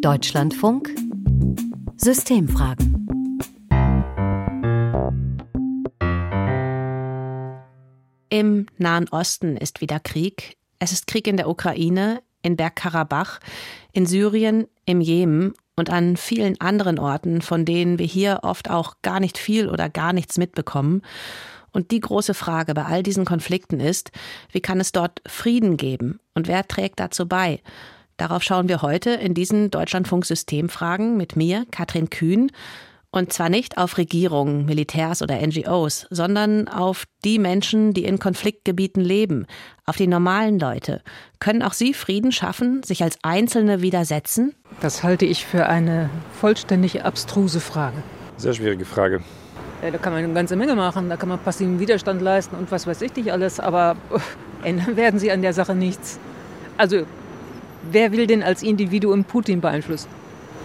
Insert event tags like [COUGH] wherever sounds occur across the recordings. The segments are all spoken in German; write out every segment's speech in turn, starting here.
Deutschlandfunk Systemfragen Im Nahen Osten ist wieder Krieg. Es ist Krieg in der Ukraine, in Bergkarabach, in Syrien, im Jemen und an vielen anderen Orten, von denen wir hier oft auch gar nicht viel oder gar nichts mitbekommen. Und die große Frage bei all diesen Konflikten ist, wie kann es dort Frieden geben und wer trägt dazu bei? Darauf schauen wir heute in diesen Deutschlandfunk-Systemfragen mit mir, Katrin Kühn. Und zwar nicht auf Regierungen, Militärs oder NGOs, sondern auf die Menschen, die in Konfliktgebieten leben, auf die normalen Leute. Können auch sie Frieden schaffen, sich als Einzelne widersetzen? Das halte ich für eine vollständig abstruse Frage. Sehr schwierige Frage. Ja, da kann man eine ganze Menge machen, da kann man passiven Widerstand leisten und was weiß ich nicht alles, aber ändern [LAUGHS] werden sie an der Sache nichts. Also, wer will denn als Individuum Putin beeinflussen?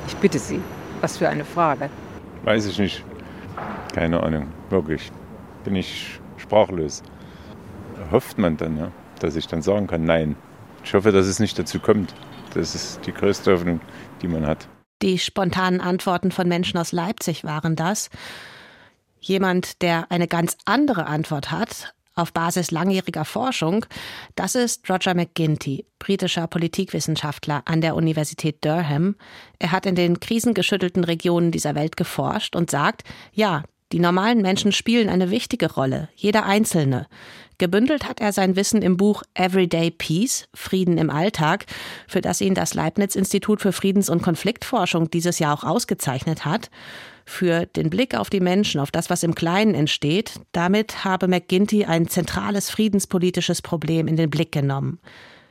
Ich bitte Sie, was für eine Frage. Weiß ich nicht. Keine Ahnung, wirklich. Bin ich sprachlos. Hofft man dann, ja, dass ich dann sagen kann, nein. Ich hoffe, dass es nicht dazu kommt. Das ist die größte Hoffnung, die man hat. Die spontanen Antworten von Menschen aus Leipzig waren das. Jemand, der eine ganz andere Antwort hat, auf Basis langjähriger Forschung, das ist Roger McGinty, britischer Politikwissenschaftler an der Universität Durham. Er hat in den krisengeschüttelten Regionen dieser Welt geforscht und sagt, ja, die normalen Menschen spielen eine wichtige Rolle, jeder Einzelne. Gebündelt hat er sein Wissen im Buch Everyday Peace, Frieden im Alltag, für das ihn das Leibniz-Institut für Friedens- und Konfliktforschung dieses Jahr auch ausgezeichnet hat für den Blick auf die Menschen, auf das, was im Kleinen entsteht, damit habe McGinty ein zentrales friedenspolitisches Problem in den Blick genommen.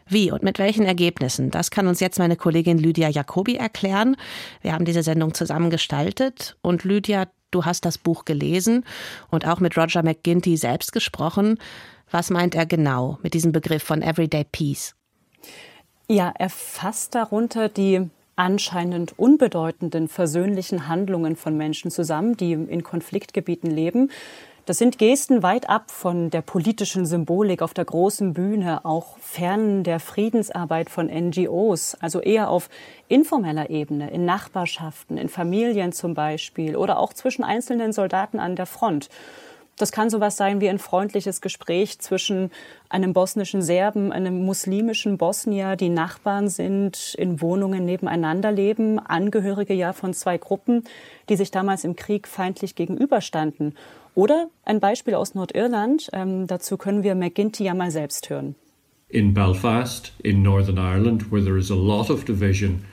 Wie und mit welchen Ergebnissen? Das kann uns jetzt meine Kollegin Lydia Jacobi erklären. Wir haben diese Sendung zusammen gestaltet und Lydia, du hast das Buch gelesen und auch mit Roger McGinty selbst gesprochen. Was meint er genau mit diesem Begriff von Everyday Peace? Ja, er fasst darunter die anscheinend unbedeutenden versöhnlichen Handlungen von Menschen zusammen, die in Konfliktgebieten leben. Das sind Gesten weit ab von der politischen Symbolik auf der großen Bühne, auch fern der Friedensarbeit von NGOs, also eher auf informeller Ebene, in Nachbarschaften, in Familien zum Beispiel oder auch zwischen einzelnen Soldaten an der Front. Das kann sowas sein wie ein freundliches Gespräch zwischen einem bosnischen Serben, einem muslimischen Bosnier, die Nachbarn sind, in Wohnungen nebeneinander leben, Angehörige ja von zwei Gruppen, die sich damals im Krieg feindlich gegenüberstanden. Oder ein Beispiel aus Nordirland, ähm, dazu können wir McGinty ja mal selbst hören. In Belfast, in Northern Ireland, where there is a lot of division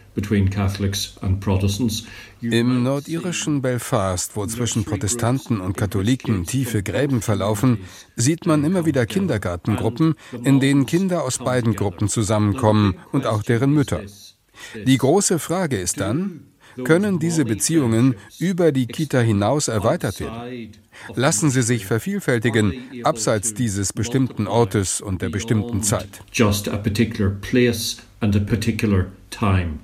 im nordirischen Belfast, wo zwischen Protestanten und Katholiken tiefe Gräben verlaufen, sieht man immer wieder Kindergartengruppen, in denen Kinder aus beiden Gruppen zusammenkommen und auch deren Mütter. Die große Frage ist dann, können diese Beziehungen über die Kita hinaus erweitert werden? Lassen sie sich vervielfältigen, abseits dieses bestimmten Ortes und der bestimmten Zeit. Just a particular place and a particular time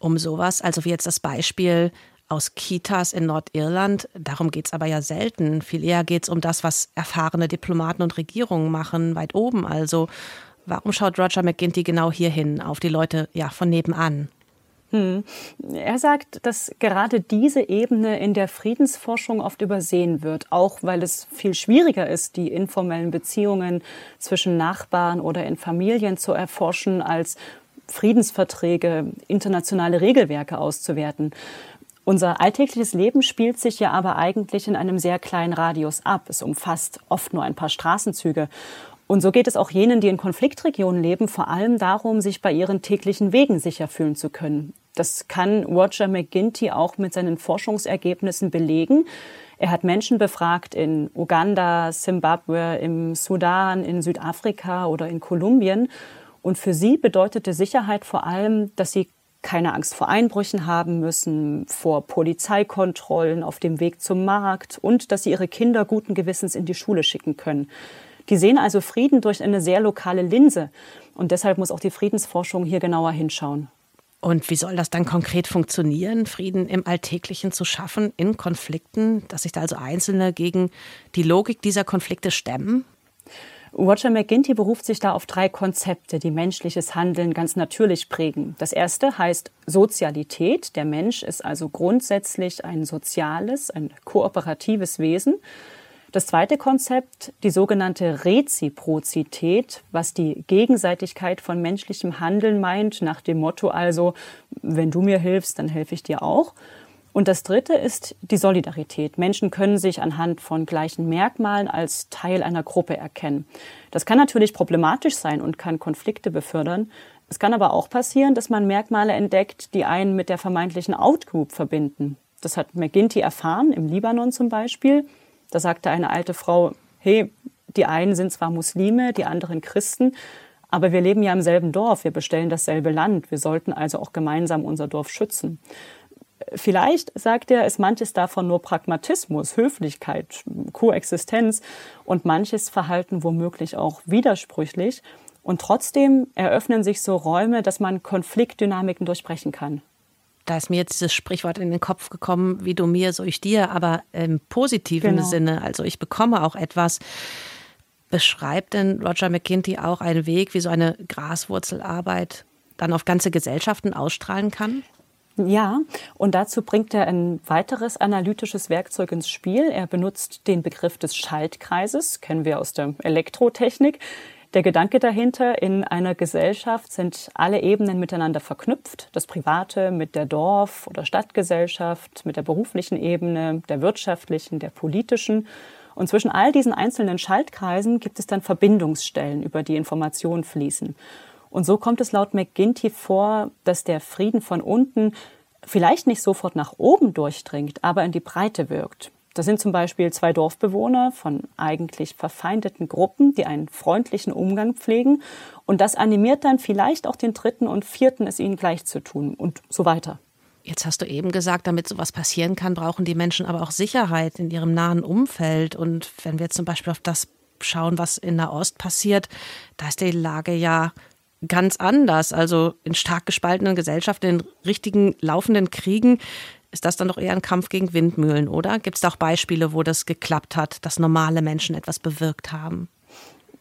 um sowas. Also wie jetzt das Beispiel aus Kitas in Nordirland. Darum geht es aber ja selten. Viel eher geht es um das, was erfahrene Diplomaten und Regierungen machen, weit oben. Also warum schaut Roger McGinty genau hierhin, auf die Leute ja von nebenan? Hm. Er sagt, dass gerade diese Ebene in der Friedensforschung oft übersehen wird, auch weil es viel schwieriger ist, die informellen Beziehungen zwischen Nachbarn oder in Familien zu erforschen, als Friedensverträge, internationale Regelwerke auszuwerten. Unser alltägliches Leben spielt sich ja aber eigentlich in einem sehr kleinen Radius ab. Es umfasst oft nur ein paar Straßenzüge. Und so geht es auch jenen, die in Konfliktregionen leben, vor allem darum, sich bei ihren täglichen Wegen sicher fühlen zu können. Das kann Roger McGinty auch mit seinen Forschungsergebnissen belegen. Er hat Menschen befragt in Uganda, Simbabwe, im Sudan, in Südafrika oder in Kolumbien und für sie bedeutete Sicherheit vor allem, dass sie keine Angst vor Einbrüchen haben müssen, vor Polizeikontrollen auf dem Weg zum Markt und dass sie ihre Kinder guten Gewissens in die Schule schicken können. Die sehen also Frieden durch eine sehr lokale Linse. Und deshalb muss auch die Friedensforschung hier genauer hinschauen. Und wie soll das dann konkret funktionieren, Frieden im Alltäglichen zu schaffen, in Konflikten, dass sich da also Einzelne gegen die Logik dieser Konflikte stemmen? Roger McGinty beruft sich da auf drei Konzepte, die menschliches Handeln ganz natürlich prägen. Das erste heißt Sozialität. Der Mensch ist also grundsätzlich ein soziales, ein kooperatives Wesen. Das zweite Konzept, die sogenannte Reziprozität, was die Gegenseitigkeit von menschlichem Handeln meint, nach dem Motto also, wenn du mir hilfst, dann helfe ich dir auch. Und das Dritte ist die Solidarität. Menschen können sich anhand von gleichen Merkmalen als Teil einer Gruppe erkennen. Das kann natürlich problematisch sein und kann Konflikte befördern. Es kann aber auch passieren, dass man Merkmale entdeckt, die einen mit der vermeintlichen Outgroup verbinden. Das hat McGinty erfahren, im Libanon zum Beispiel. Da sagte eine alte Frau, hey, die einen sind zwar Muslime, die anderen Christen, aber wir leben ja im selben Dorf, wir bestellen dasselbe Land, wir sollten also auch gemeinsam unser Dorf schützen. Vielleicht, sagt er, ist manches davon nur Pragmatismus, Höflichkeit, Koexistenz und manches Verhalten womöglich auch widersprüchlich. Und trotzdem eröffnen sich so Räume, dass man Konfliktdynamiken durchbrechen kann. Da ist mir jetzt dieses Sprichwort in den Kopf gekommen, wie du mir, so ich dir, aber im positiven genau. Sinne. Also ich bekomme auch etwas. Beschreibt denn Roger McKinty auch einen Weg, wie so eine Graswurzelarbeit dann auf ganze Gesellschaften ausstrahlen kann? Ja, und dazu bringt er ein weiteres analytisches Werkzeug ins Spiel. Er benutzt den Begriff des Schaltkreises, kennen wir aus der Elektrotechnik. Der Gedanke dahinter, in einer Gesellschaft sind alle Ebenen miteinander verknüpft. Das Private mit der Dorf- oder Stadtgesellschaft, mit der beruflichen Ebene, der wirtschaftlichen, der politischen. Und zwischen all diesen einzelnen Schaltkreisen gibt es dann Verbindungsstellen, über die Informationen fließen. Und so kommt es laut McGinty vor, dass der Frieden von unten vielleicht nicht sofort nach oben durchdringt, aber in die Breite wirkt. Das sind zum Beispiel zwei Dorfbewohner von eigentlich verfeindeten Gruppen, die einen freundlichen Umgang pflegen. Und das animiert dann vielleicht auch den dritten und vierten, es ihnen gleich zu tun und so weiter. Jetzt hast du eben gesagt, damit sowas passieren kann, brauchen die Menschen aber auch Sicherheit in ihrem nahen Umfeld. Und wenn wir zum Beispiel auf das schauen, was in Nahost passiert, da ist die Lage ja ganz anders. Also in stark gespaltenen Gesellschaften, in richtigen laufenden Kriegen, ist das dann doch eher ein Kampf gegen Windmühlen, oder? Gibt es da auch Beispiele, wo das geklappt hat, dass normale Menschen etwas bewirkt haben?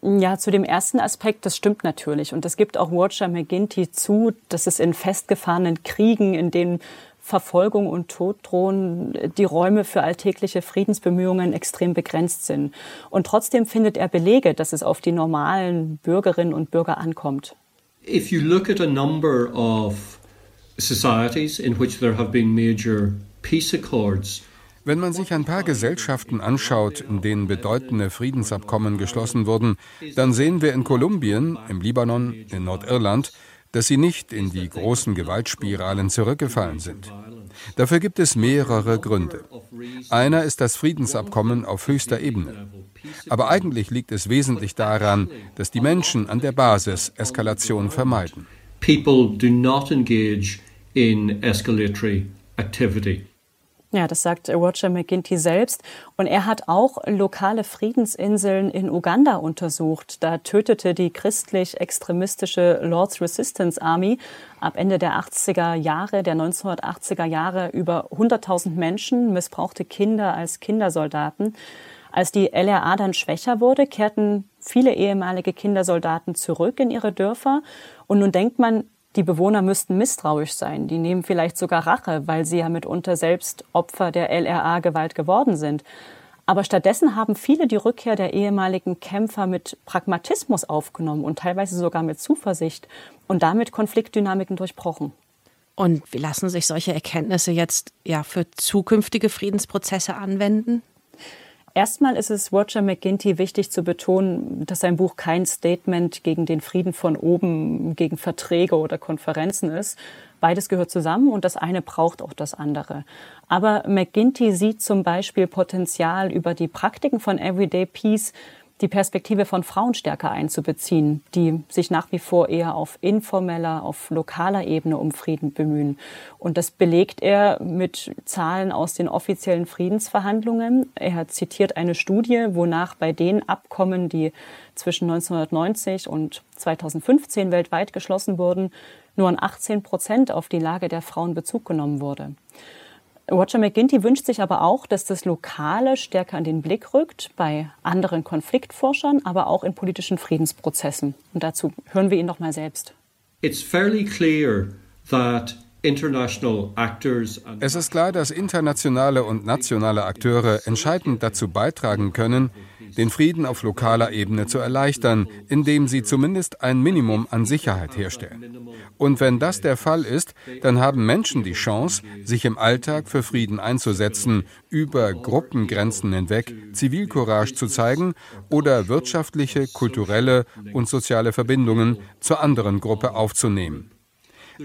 Ja, zu dem ersten Aspekt, das stimmt natürlich. Und das gibt auch Roger McGinty zu, dass es in festgefahrenen Kriegen, in denen Verfolgung und Tod drohen, die Räume für alltägliche Friedensbemühungen extrem begrenzt sind. Und trotzdem findet er Belege, dass es auf die normalen Bürgerinnen und Bürger ankommt. If you look at a number of societies in which there have been major peace accords, wenn man sich ein paar Gesellschaften anschaut, in denen bedeutende Friedensabkommen geschlossen wurden, dann sehen wir in Kolumbien, im Libanon, in Nordirland, dass sie nicht in die großen Gewaltspiralen zurückgefallen sind. Dafür gibt es mehrere Gründe. Einer ist das Friedensabkommen auf höchster Ebene. Aber eigentlich liegt es wesentlich daran, dass die Menschen an der Basis Eskalation vermeiden. People do not engage in escalatory activity. Ja, das sagt Roger McGinty selbst. Und er hat auch lokale Friedensinseln in Uganda untersucht. Da tötete die christlich-extremistische Lord's Resistance Army ab Ende der 80er Jahre, der 1980er Jahre über 100.000 Menschen, missbrauchte Kinder als Kindersoldaten. Als die LRA dann schwächer wurde, kehrten viele ehemalige Kindersoldaten zurück in ihre Dörfer. Und nun denkt man, die Bewohner müssten misstrauisch sein. Die nehmen vielleicht sogar Rache, weil sie ja mitunter selbst Opfer der LRA-Gewalt geworden sind. Aber stattdessen haben viele die Rückkehr der ehemaligen Kämpfer mit Pragmatismus aufgenommen und teilweise sogar mit Zuversicht und damit Konfliktdynamiken durchbrochen. Und wie lassen sich solche Erkenntnisse jetzt ja für zukünftige Friedensprozesse anwenden? Erstmal ist es Roger McGinty wichtig zu betonen, dass sein Buch kein Statement gegen den Frieden von oben, gegen Verträge oder Konferenzen ist. Beides gehört zusammen und das eine braucht auch das andere. Aber McGinty sieht zum Beispiel Potenzial über die Praktiken von Everyday Peace die Perspektive von Frauen stärker einzubeziehen, die sich nach wie vor eher auf informeller, auf lokaler Ebene um Frieden bemühen. Und das belegt er mit Zahlen aus den offiziellen Friedensverhandlungen. Er zitiert eine Studie, wonach bei den Abkommen, die zwischen 1990 und 2015 weltweit geschlossen wurden, nur an 18 Prozent auf die Lage der Frauen Bezug genommen wurde. Roger McGinty wünscht sich aber auch, dass das Lokale stärker in den Blick rückt, bei anderen Konfliktforschern, aber auch in politischen Friedensprozessen. Und dazu hören wir ihn noch mal selbst. It's fairly clear that es ist klar, dass internationale und nationale Akteure entscheidend dazu beitragen können, den Frieden auf lokaler Ebene zu erleichtern, indem sie zumindest ein Minimum an Sicherheit herstellen. Und wenn das der Fall ist, dann haben Menschen die Chance, sich im Alltag für Frieden einzusetzen, über Gruppengrenzen hinweg Zivilcourage zu zeigen oder wirtschaftliche, kulturelle und soziale Verbindungen zur anderen Gruppe aufzunehmen.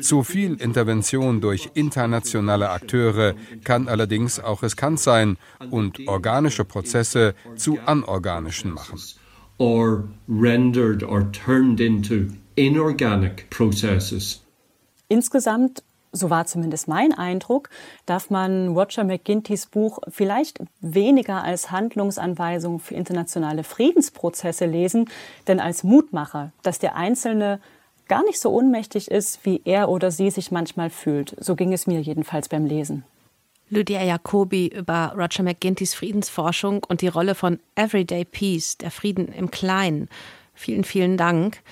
Zu viel Intervention durch internationale Akteure kann allerdings auch riskant sein und organische Prozesse zu anorganischen machen. Or rendered or turned into inorganic processes. Insgesamt so war zumindest mein Eindruck, darf man Roger McGintys Buch vielleicht weniger als Handlungsanweisung für internationale Friedensprozesse lesen, denn als Mutmacher, dass der Einzelne gar nicht so ohnmächtig ist, wie er oder sie sich manchmal fühlt. So ging es mir jedenfalls beim Lesen. Lydia Jacobi über Roger McGintys Friedensforschung und die Rolle von Everyday Peace, der Frieden im Kleinen. Vielen, vielen Dank.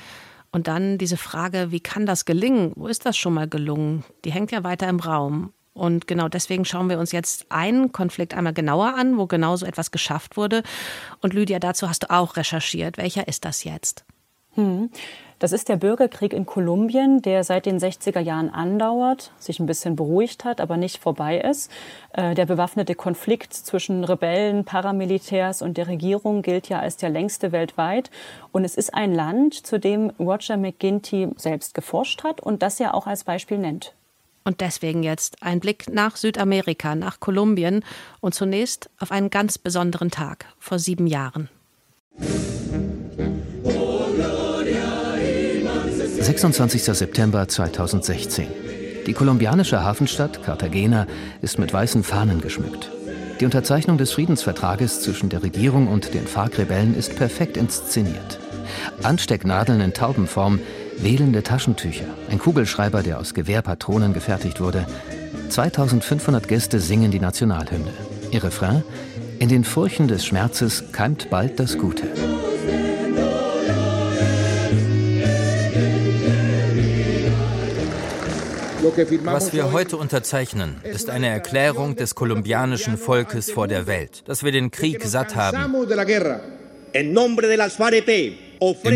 Und dann diese Frage, wie kann das gelingen? Wo ist das schon mal gelungen? Die hängt ja weiter im Raum. Und genau deswegen schauen wir uns jetzt einen Konflikt einmal genauer an, wo genau so etwas geschafft wurde. Und Lydia, dazu hast du auch recherchiert. Welcher ist das jetzt? Hm. Das ist der Bürgerkrieg in Kolumbien, der seit den 60er Jahren andauert, sich ein bisschen beruhigt hat, aber nicht vorbei ist. Äh, der bewaffnete Konflikt zwischen Rebellen, Paramilitärs und der Regierung gilt ja als der längste weltweit. Und es ist ein Land, zu dem Roger McGinty selbst geforscht hat und das er auch als Beispiel nennt. Und deswegen jetzt ein Blick nach Südamerika, nach Kolumbien und zunächst auf einen ganz besonderen Tag vor sieben Jahren. 26. September 2016. Die kolumbianische Hafenstadt Cartagena ist mit weißen Fahnen geschmückt. Die Unterzeichnung des Friedensvertrages zwischen der Regierung und den FARC-Rebellen ist perfekt inszeniert. Anstecknadeln in Taubenform, wählende Taschentücher, ein Kugelschreiber, der aus Gewehrpatronen gefertigt wurde. 2500 Gäste singen die Nationalhymne. Ihr Refrain? In den Furchen des Schmerzes keimt bald das Gute. Was wir heute unterzeichnen, ist eine Erklärung des kolumbianischen Volkes vor der Welt, dass wir den Krieg satt haben. Im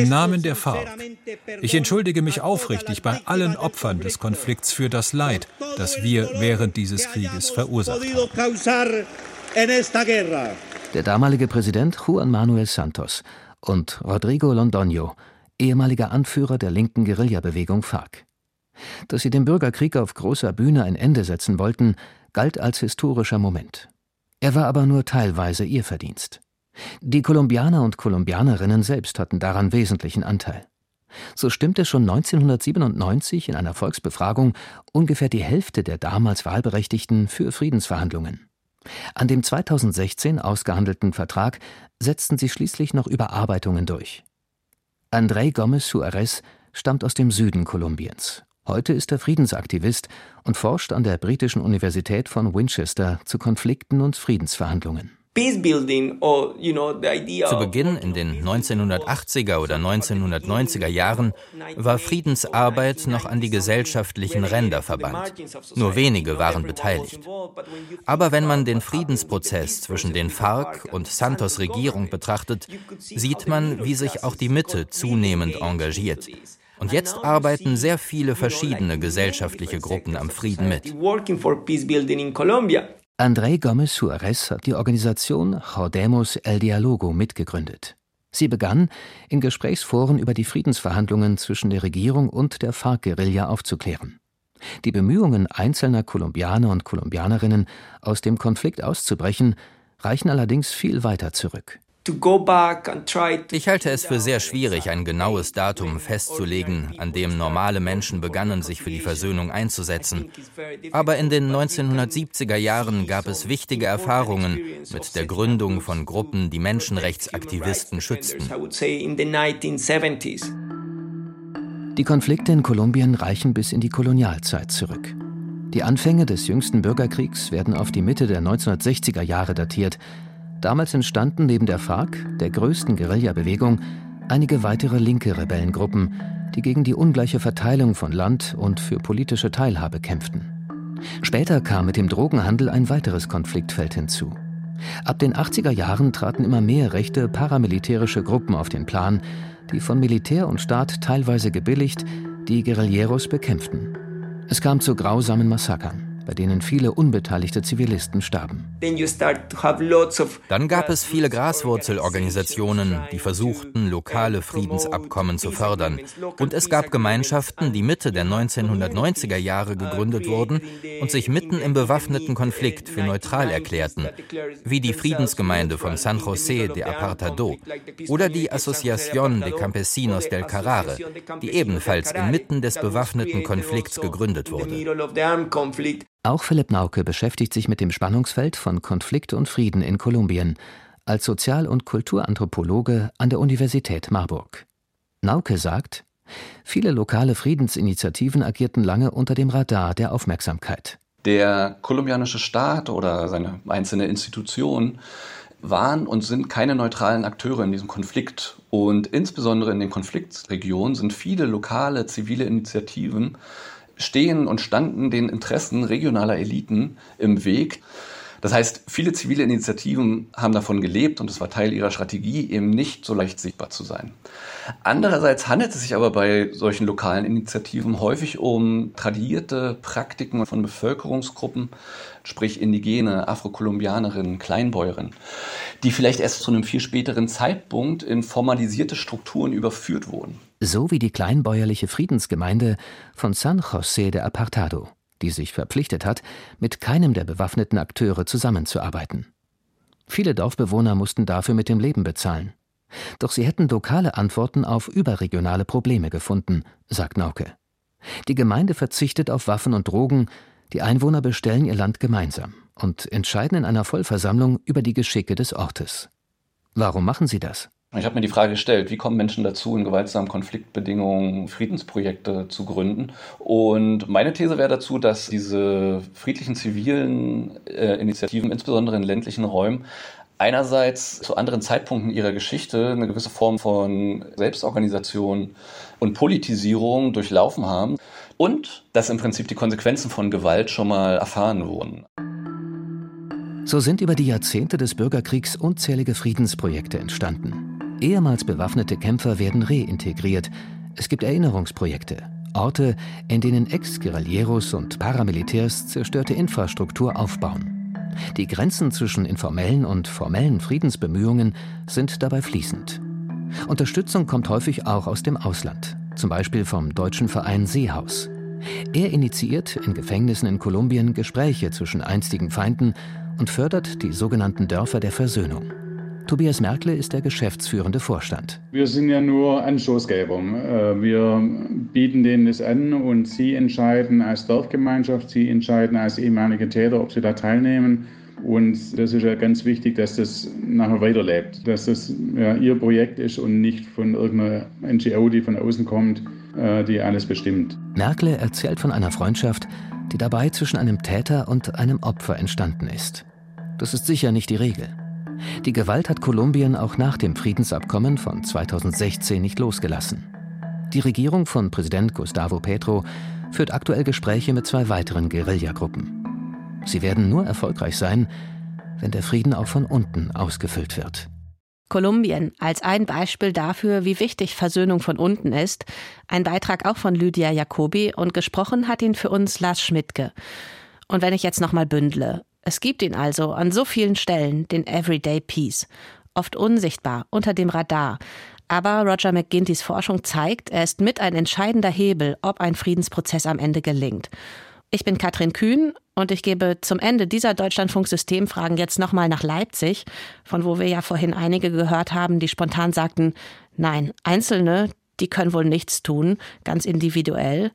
Namen der FARC. Ich entschuldige mich aufrichtig bei allen Opfern des Konflikts für das Leid, das wir während dieses Krieges verursacht haben. Der damalige Präsident Juan Manuel Santos und Rodrigo Londoño, ehemaliger Anführer der linken Guerillabewegung FARC. Dass sie dem Bürgerkrieg auf großer Bühne ein Ende setzen wollten, galt als historischer Moment. Er war aber nur teilweise ihr Verdienst. Die Kolumbianer und Kolumbianerinnen selbst hatten daran wesentlichen Anteil. So stimmte schon 1997 in einer Volksbefragung ungefähr die Hälfte der damals Wahlberechtigten für Friedensverhandlungen. An dem 2016 ausgehandelten Vertrag setzten sie schließlich noch Überarbeitungen durch. André Gómez Suárez stammt aus dem Süden Kolumbiens. Heute ist er Friedensaktivist und forscht an der britischen Universität von Winchester zu Konflikten und Friedensverhandlungen. Zu Beginn in den 1980er oder 1990er Jahren war Friedensarbeit noch an die gesellschaftlichen Ränder verbannt. Nur wenige waren beteiligt. Aber wenn man den Friedensprozess zwischen den FARC und Santos Regierung betrachtet, sieht man, wie sich auch die Mitte zunehmend engagiert. Und jetzt arbeiten sehr viele verschiedene gesellschaftliche Gruppen am Frieden mit. André Gómez Suárez hat die Organisation Jodemos El Dialogo mitgegründet. Sie begann, in Gesprächsforen über die Friedensverhandlungen zwischen der Regierung und der FARC-Guerilla aufzuklären. Die Bemühungen einzelner Kolumbianer und Kolumbianerinnen, aus dem Konflikt auszubrechen, reichen allerdings viel weiter zurück. Ich halte es für sehr schwierig, ein genaues Datum festzulegen, an dem normale Menschen begannen, sich für die Versöhnung einzusetzen. Aber in den 1970er Jahren gab es wichtige Erfahrungen mit der Gründung von Gruppen, die Menschenrechtsaktivisten schützten. Die Konflikte in Kolumbien reichen bis in die Kolonialzeit zurück. Die Anfänge des jüngsten Bürgerkriegs werden auf die Mitte der 1960er Jahre datiert. Damals entstanden neben der FARC, der größten Guerillabewegung, einige weitere linke Rebellengruppen, die gegen die ungleiche Verteilung von Land und für politische Teilhabe kämpften. Später kam mit dem Drogenhandel ein weiteres Konfliktfeld hinzu. Ab den 80er Jahren traten immer mehr rechte paramilitärische Gruppen auf den Plan, die von Militär und Staat teilweise gebilligt die Guerilleros bekämpften. Es kam zu grausamen Massakern bei denen viele unbeteiligte Zivilisten starben. Dann gab es viele Graswurzelorganisationen, die versuchten, lokale Friedensabkommen zu fördern. Und es gab Gemeinschaften, die Mitte der 1990er Jahre gegründet wurden und sich mitten im bewaffneten Konflikt für neutral erklärten, wie die Friedensgemeinde von San José de Apartado oder die Asociación de Campesinos del Carrare, die ebenfalls inmitten des bewaffneten Konflikts gegründet wurde. Auch Philipp Nauke beschäftigt sich mit dem Spannungsfeld von Konflikt und Frieden in Kolumbien als Sozial- und Kulturanthropologe an der Universität Marburg. Nauke sagt, viele lokale Friedensinitiativen agierten lange unter dem Radar der Aufmerksamkeit. Der kolumbianische Staat oder seine einzelne Institution waren und sind keine neutralen Akteure in diesem Konflikt. Und insbesondere in den Konfliktregionen sind viele lokale zivile Initiativen stehen und standen den Interessen regionaler Eliten im Weg. Das heißt, viele zivile Initiativen haben davon gelebt und es war Teil ihrer Strategie, eben nicht so leicht sichtbar zu sein. Andererseits handelt es sich aber bei solchen lokalen Initiativen häufig um tradierte Praktiken von Bevölkerungsgruppen, sprich Indigene, Afrokolumbianerinnen, Kleinbäuerinnen, die vielleicht erst zu einem viel späteren Zeitpunkt in formalisierte Strukturen überführt wurden. So wie die kleinbäuerliche Friedensgemeinde von San José de Apartado, die sich verpflichtet hat, mit keinem der bewaffneten Akteure zusammenzuarbeiten. Viele Dorfbewohner mussten dafür mit dem Leben bezahlen. Doch sie hätten lokale Antworten auf überregionale Probleme gefunden, sagt Nauke. Die Gemeinde verzichtet auf Waffen und Drogen, die Einwohner bestellen ihr Land gemeinsam und entscheiden in einer Vollversammlung über die Geschicke des Ortes. Warum machen sie das? Ich habe mir die Frage gestellt, wie kommen Menschen dazu, in gewaltsamen Konfliktbedingungen Friedensprojekte zu gründen? Und meine These wäre dazu, dass diese friedlichen zivilen äh, Initiativen, insbesondere in ländlichen Räumen, einerseits zu anderen Zeitpunkten ihrer Geschichte eine gewisse Form von Selbstorganisation und Politisierung durchlaufen haben und dass im Prinzip die Konsequenzen von Gewalt schon mal erfahren wurden. So sind über die Jahrzehnte des Bürgerkriegs unzählige Friedensprojekte entstanden. Ehemals bewaffnete Kämpfer werden reintegriert. Es gibt Erinnerungsprojekte, Orte, in denen Ex-Guerilleros und Paramilitärs zerstörte Infrastruktur aufbauen. Die Grenzen zwischen informellen und formellen Friedensbemühungen sind dabei fließend. Unterstützung kommt häufig auch aus dem Ausland, zum Beispiel vom deutschen Verein Seehaus. Er initiiert in Gefängnissen in Kolumbien Gespräche zwischen einstigen Feinden und fördert die sogenannten Dörfer der Versöhnung. Tobias Merkle ist der geschäftsführende Vorstand. Wir sind ja nur Anstoßgeber. Äh, wir bieten denen das an und sie entscheiden als Dorfgemeinschaft, sie entscheiden als ehemalige Täter, ob sie da teilnehmen. Und das ist ja ganz wichtig, dass das nachher weiterlebt, dass das ja, ihr Projekt ist und nicht von irgendeiner NGO, die von außen kommt, äh, die alles bestimmt. Merkle erzählt von einer Freundschaft, die dabei zwischen einem Täter und einem Opfer entstanden ist. Das ist sicher nicht die Regel. Die Gewalt hat Kolumbien auch nach dem Friedensabkommen von 2016 nicht losgelassen. Die Regierung von Präsident Gustavo Petro führt aktuell Gespräche mit zwei weiteren Guerillagruppen. Sie werden nur erfolgreich sein, wenn der Frieden auch von unten ausgefüllt wird. Kolumbien als ein Beispiel dafür, wie wichtig Versöhnung von unten ist. Ein Beitrag auch von Lydia Jacobi und gesprochen hat ihn für uns Lars Schmidtke. Und wenn ich jetzt nochmal bündle, es gibt ihn also an so vielen Stellen, den Everyday Peace. Oft unsichtbar, unter dem Radar. Aber Roger McGintys Forschung zeigt, er ist mit ein entscheidender Hebel, ob ein Friedensprozess am Ende gelingt. Ich bin Katrin Kühn und ich gebe zum Ende dieser Deutschlandfunk-Systemfragen jetzt nochmal nach Leipzig, von wo wir ja vorhin einige gehört haben, die spontan sagten, nein, Einzelne, die können wohl nichts tun, ganz individuell.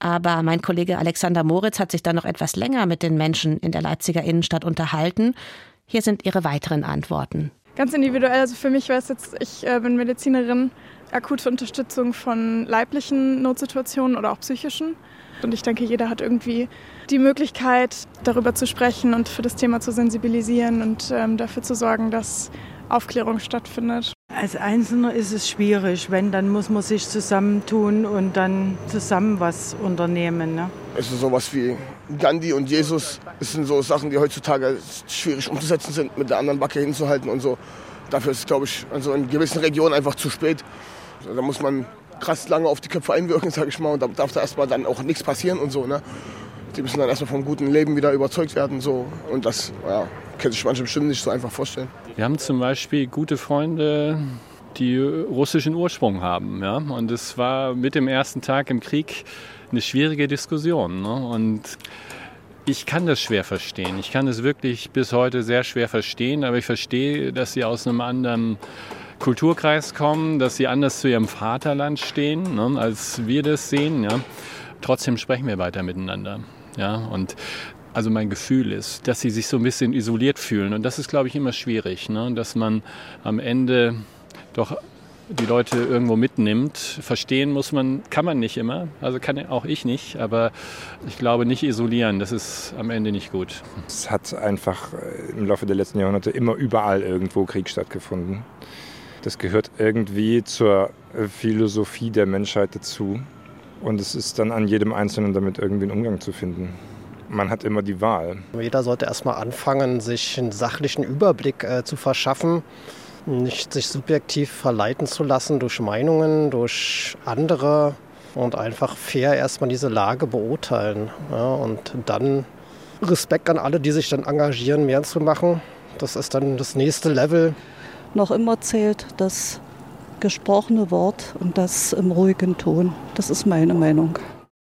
Aber mein Kollege Alexander Moritz hat sich dann noch etwas länger mit den Menschen in der Leipziger Innenstadt unterhalten. Hier sind ihre weiteren Antworten. Ganz individuell, also für mich war es jetzt, ich äh, bin Medizinerin, akute Unterstützung von leiblichen Notsituationen oder auch psychischen. Und ich denke, jeder hat irgendwie die Möglichkeit, darüber zu sprechen und für das Thema zu sensibilisieren und ähm, dafür zu sorgen, dass Aufklärung stattfindet. Als Einzelner ist es schwierig. Wenn, dann muss man sich zusammentun und dann zusammen was unternehmen. Ne? Ist sowas wie Gandhi und Jesus. Es sind so Sachen, die heutzutage schwierig umzusetzen sind, mit der anderen Backe hinzuhalten und so. Dafür ist es, glaube ich, also in gewissen Regionen einfach zu spät. Also da muss man krass lange auf die Köpfe einwirken, [LAUGHS] sage ich mal. Und da darf da erstmal dann auch nichts passieren und so. Ne? Die müssen dann erstmal vom guten Leben wieder überzeugt werden. So. Und das ja, kann sich manche bestimmt nicht so einfach vorstellen. Wir haben zum Beispiel gute Freunde, die russischen Ursprung haben. Ja? Und es war mit dem ersten Tag im Krieg eine schwierige Diskussion. Ne? Und ich kann das schwer verstehen. Ich kann es wirklich bis heute sehr schwer verstehen, aber ich verstehe, dass sie aus einem anderen Kulturkreis kommen, dass sie anders zu ihrem Vaterland stehen, ne, als wir das sehen. Ja. Trotzdem sprechen wir weiter miteinander. Ja. Und also mein Gefühl ist, dass sie sich so ein bisschen isoliert fühlen. Und das ist, glaube ich, immer schwierig, ne? dass man am Ende doch die Leute irgendwo mitnimmt. Verstehen muss man, kann man nicht immer, also kann auch ich nicht, aber ich glaube nicht isolieren, das ist am Ende nicht gut. Es hat einfach äh, im Laufe der letzten Jahrhunderte immer überall irgendwo Krieg stattgefunden. Das gehört irgendwie zur Philosophie der Menschheit dazu. Und es ist dann an jedem Einzelnen damit irgendwie einen Umgang zu finden. Man hat immer die Wahl. Jeder sollte erstmal anfangen, sich einen sachlichen Überblick äh, zu verschaffen, nicht sich subjektiv verleiten zu lassen durch Meinungen, durch andere und einfach fair erstmal diese Lage beurteilen. Ja, und dann Respekt an alle, die sich dann engagieren, mehr zu machen. Das ist dann das nächste Level noch immer zählt das gesprochene Wort und das im ruhigen Ton. Das ist meine Meinung.